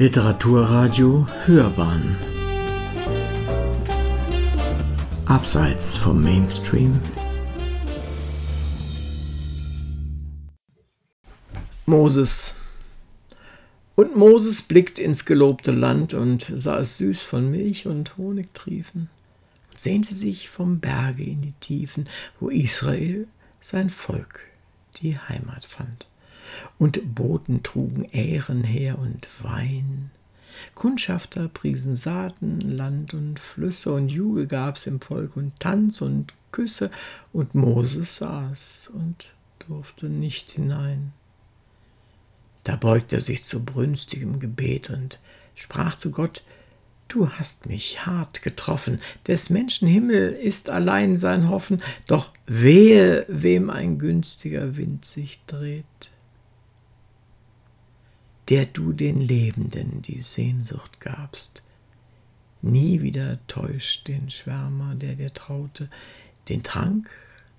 Literaturradio Hörbahn. Abseits vom Mainstream. Moses. Und Moses blickt ins gelobte Land und sah es süß von Milch und Honig triefen und sehnte sich vom Berge in die Tiefen, wo Israel sein Volk die Heimat fand. Und Boten trugen Ähren her und Wein. Kundschafter priesen Saaten, Land und Flüsse, und Jubel gab's im Volk und Tanz und Küsse, und Moses saß und durfte nicht hinein. Da beugte er sich zu brünstigem Gebet und sprach zu Gott, Du hast mich hart getroffen, des Menschen Himmel ist allein sein Hoffen, doch wehe, wem ein günstiger Wind sich dreht, der du den Lebenden die Sehnsucht gabst. Nie wieder täuscht den Schwärmer, der dir traute, den Trank,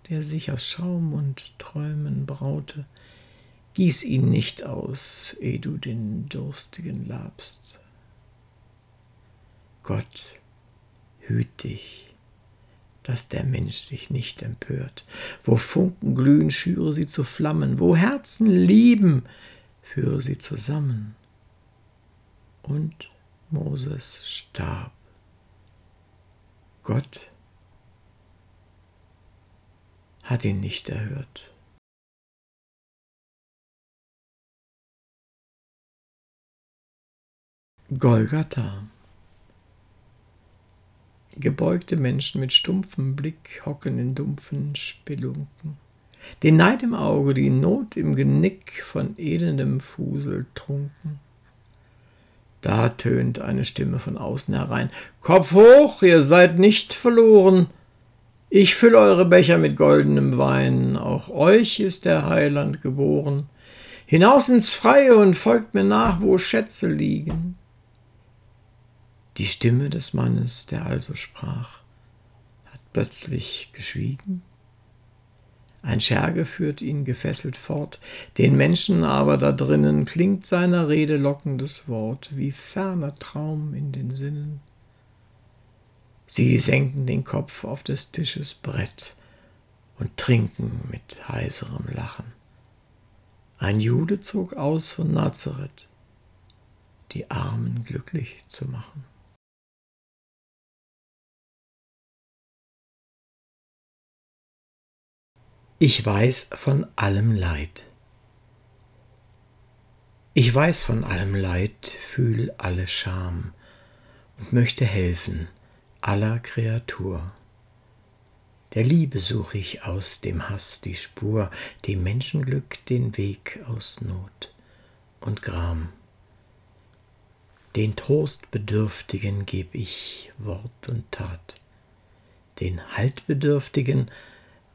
der sich aus Schaum und Träumen braute, gieß ihn nicht aus, eh du den Durstigen labst. Gott, hüt dich, dass der Mensch sich nicht empört. Wo Funken glühen, schüre sie zu Flammen, wo Herzen lieben, führe sie zusammen. Und Moses starb. Gott hat ihn nicht erhört. Golgatha Gebeugte Menschen mit stumpfem Blick hocken in dumpfen Spelunken. Den Neid im Auge, die Not im Genick von elendem Fusel trunken. Da tönt eine Stimme von außen herein. Kopf hoch, ihr seid nicht verloren. Ich fülle eure Becher mit goldenem Wein, auch euch ist der Heiland geboren. Hinaus ins Freie und folgt mir nach, wo Schätze liegen. Die Stimme des Mannes, der also sprach, hat plötzlich geschwiegen. Ein Scherge führt ihn gefesselt fort, den Menschen aber da drinnen klingt seiner Rede lockendes Wort, wie ferner Traum in den Sinnen. Sie senken den Kopf auf des Tisches Brett und trinken mit heiserem Lachen. Ein Jude zog aus von Nazareth, die Armen glücklich zu machen. Ich weiß von allem Leid. Ich weiß von allem Leid, fühl alle Scham und möchte helfen aller Kreatur. Der Liebe such ich aus dem Hass die Spur, dem Menschenglück den Weg aus Not und Gram. Den Trostbedürftigen geb ich Wort und Tat, den Haltbedürftigen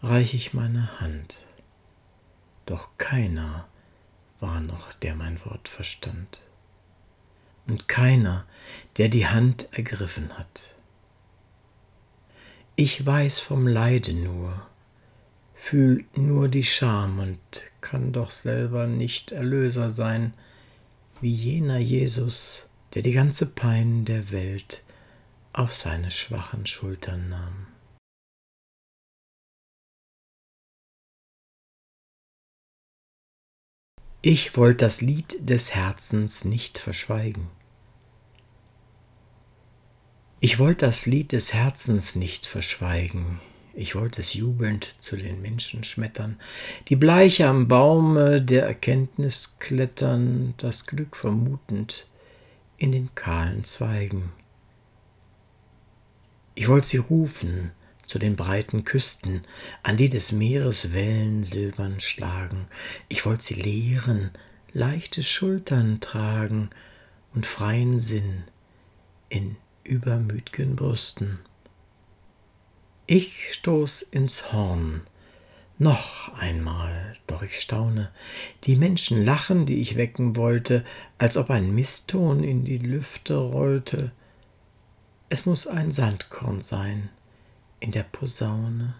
reich ich meine Hand, doch keiner war noch, der mein Wort verstand, und keiner, der die Hand ergriffen hat. Ich weiß vom Leide nur, fühl nur die Scham und kann doch selber nicht Erlöser sein, wie jener Jesus, der die ganze Pein der Welt auf seine schwachen Schultern nahm. Ich wollt das Lied des Herzens nicht verschweigen. Ich wollt das Lied des Herzens nicht verschweigen. Ich wollt es jubelnd zu den Menschen schmettern, die bleich am Baume der Erkenntnis klettern, das Glück vermutend in den kahlen Zweigen. Ich wollt sie rufen, zu den breiten Küsten, an die des Meeres Wellen silbern schlagen. Ich wollt sie lehren, leichte Schultern tragen und freien Sinn in übermüt'gen Brüsten. Ich stoß ins Horn, noch einmal, doch ich staune, die Menschen lachen, die ich wecken wollte, als ob ein Mistton in die Lüfte rollte. Es muss ein Sandkorn sein, in der Posaune.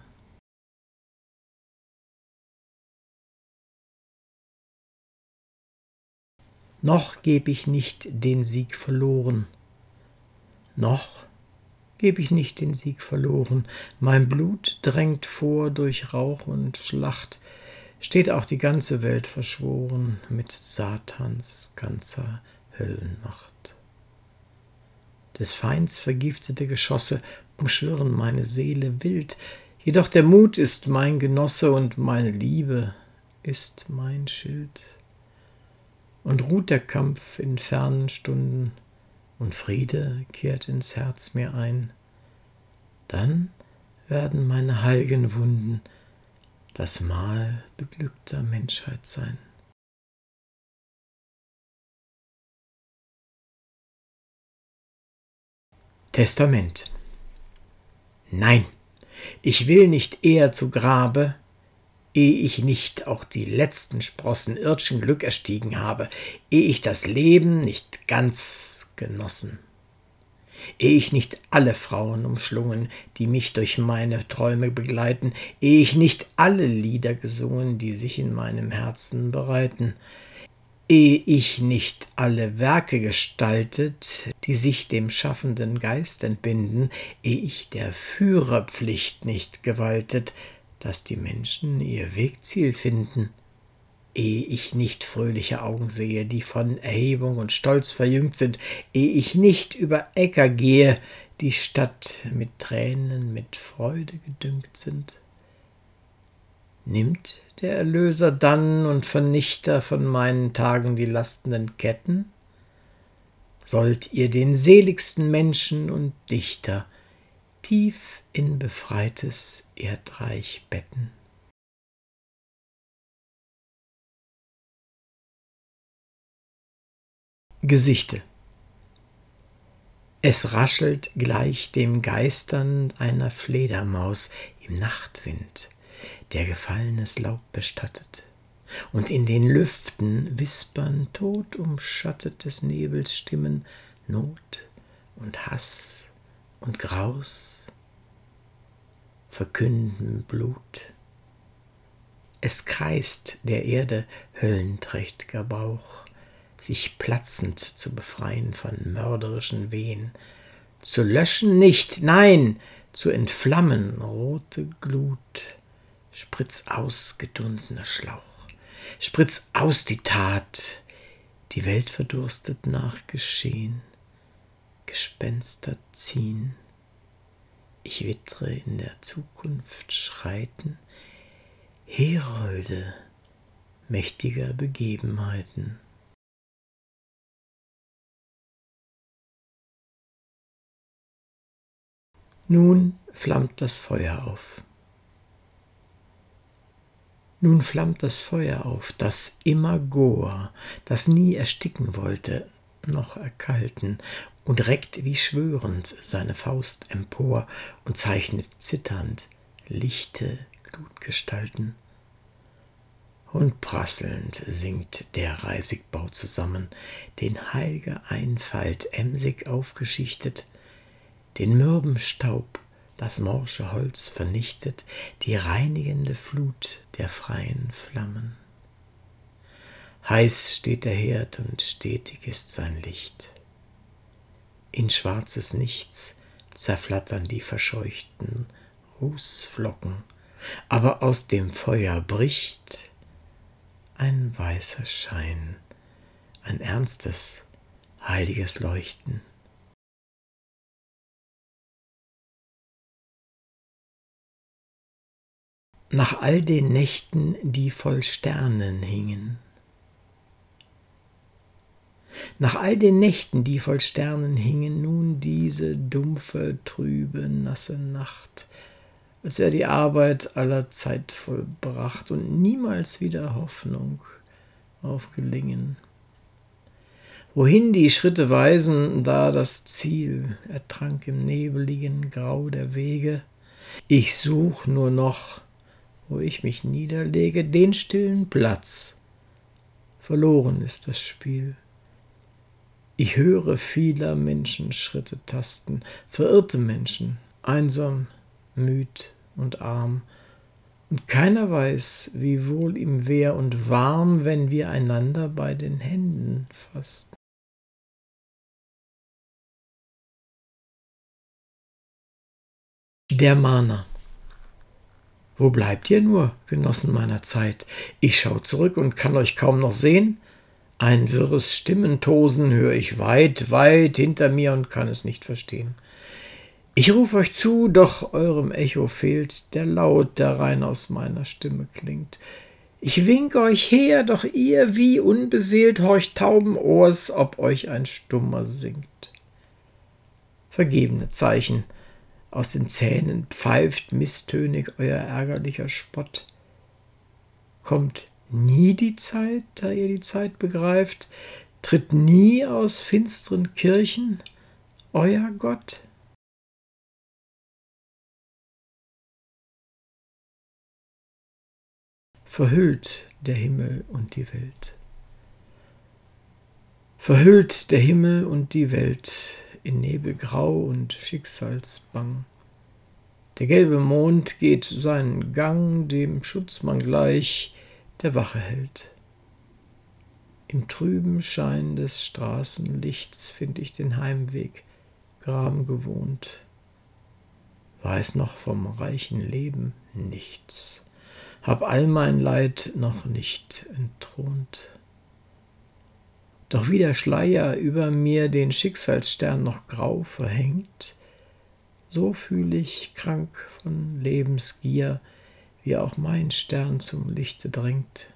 noch geb ich nicht den Sieg verloren. Noch geb ich nicht den Sieg verloren. Mein Blut drängt vor durch Rauch und Schlacht, steht auch die ganze Welt verschworen mit Satans ganzer Höllenmacht. Des Feinds vergiftete Geschosse umschwirren meine Seele wild, jedoch der Mut ist mein Genosse und meine Liebe ist mein Schild. Und ruht der Kampf in fernen Stunden, und Friede kehrt ins Herz mir ein, dann werden meine heiligen Wunden das Mahl beglückter Menschheit sein. Testament Nein, ich will nicht eher zu Grabe, ehe ich nicht auch die letzten Sprossen irdschen Glück erstiegen habe, ehe ich das Leben nicht ganz genossen, ehe ich nicht alle Frauen umschlungen, die mich durch meine Träume begleiten, ehe ich nicht alle Lieder gesungen, die sich in meinem Herzen bereiten, ehe ich nicht alle Werke gestaltet, die sich dem schaffenden Geist entbinden, ehe ich der Führerpflicht nicht gewaltet, dass die Menschen ihr Wegziel finden, ehe ich nicht fröhliche Augen sehe, die von Erhebung und Stolz verjüngt sind, ehe ich nicht über Äcker gehe, die Stadt mit Tränen, mit Freude gedüngt sind. Nimmt der Erlöser dann und Vernichter von meinen Tagen die lastenden Ketten? Sollt ihr den seligsten Menschen und Dichter tief in befreites Erdreich betten? Gesichte Es raschelt gleich dem Geistern einer Fledermaus im Nachtwind der gefallenes Laub bestattet, und in den Lüften wispern todumschattet des Nebels Stimmen Not und Hass und Graus, verkünden Blut. Es kreist der Erde höllenträcht'ger Bauch, sich platzend zu befreien von mörderischen Wehen, zu löschen nicht, nein, zu entflammen rote Glut, Spritz aus, gedunsener Schlauch. Spritz aus die Tat. Die Welt verdurstet nach Geschehen. Gespenster ziehen. Ich wittre in der Zukunft schreiten. Herolde mächtiger Begebenheiten. Nun flammt das Feuer auf. Nun flammt das Feuer auf, das immer Goa, das nie ersticken wollte, noch erkalten, und reckt wie schwörend seine Faust empor und zeichnet zitternd lichte Glutgestalten. Und prasselnd sinkt der Reisigbau zusammen, den heilge Einfalt emsig aufgeschichtet, den mürben Staub das morsche Holz vernichtet die reinigende Flut der freien Flammen. Heiß steht der Herd und stetig ist sein Licht. In schwarzes Nichts zerflattern die verscheuchten Rußflocken, aber aus dem Feuer bricht ein weißer Schein, ein ernstes, heiliges Leuchten. Nach all den Nächten, die voll Sternen hingen. Nach all den Nächten, die voll Sternen hingen, nun diese dumpfe, trübe, nasse Nacht, als wäre die Arbeit aller Zeit vollbracht und niemals wieder Hoffnung auf Gelingen. Wohin die Schritte weisen, da das Ziel ertrank im nebeligen Grau der Wege. Ich such nur noch wo ich mich niederlege, den stillen Platz. Verloren ist das Spiel. Ich höre vieler Menschen Schritte tasten, verirrte Menschen, einsam, müd und arm, Und keiner weiß, wie wohl ihm wär und warm, wenn wir einander bei den Händen fassten. Der Mahner. Wo bleibt ihr nur, Genossen meiner Zeit? Ich schau zurück und kann euch kaum noch sehen. Ein wirres Stimmentosen höre ich weit, weit hinter mir und kann es nicht verstehen. Ich ruf euch zu, doch eurem Echo fehlt der Laut, der rein aus meiner Stimme klingt. Ich wink euch her, doch ihr wie unbeseelt horcht tauben Ohrs, ob euch ein Stummer singt. Vergebene Zeichen, aus den Zähnen pfeift misstönig euer ärgerlicher Spott. Kommt nie die Zeit, da ihr die Zeit begreift, tritt nie aus finsteren Kirchen euer Gott? Verhüllt der Himmel und die Welt. Verhüllt der Himmel und die Welt in Nebelgrau und Schicksalsbang. Der gelbe Mond geht seinen Gang dem Schutzmann gleich, der Wache hält. Im trüben Schein des Straßenlichts find ich den Heimweg, gram gewohnt. Weiß noch vom reichen Leben nichts, hab all mein Leid noch nicht entthront. Doch wie der Schleier über mir den Schicksalsstern noch grau verhängt, so fühl ich krank von Lebensgier, wie auch mein Stern zum Lichte drängt.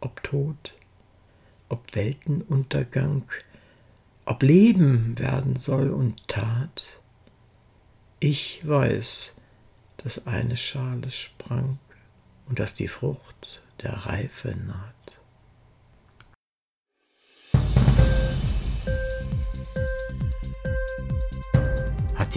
Ob Tod, ob Weltenuntergang, ob Leben werden soll und Tat, ich weiß, dass eine Schale sprang und dass die Frucht der Reife naht.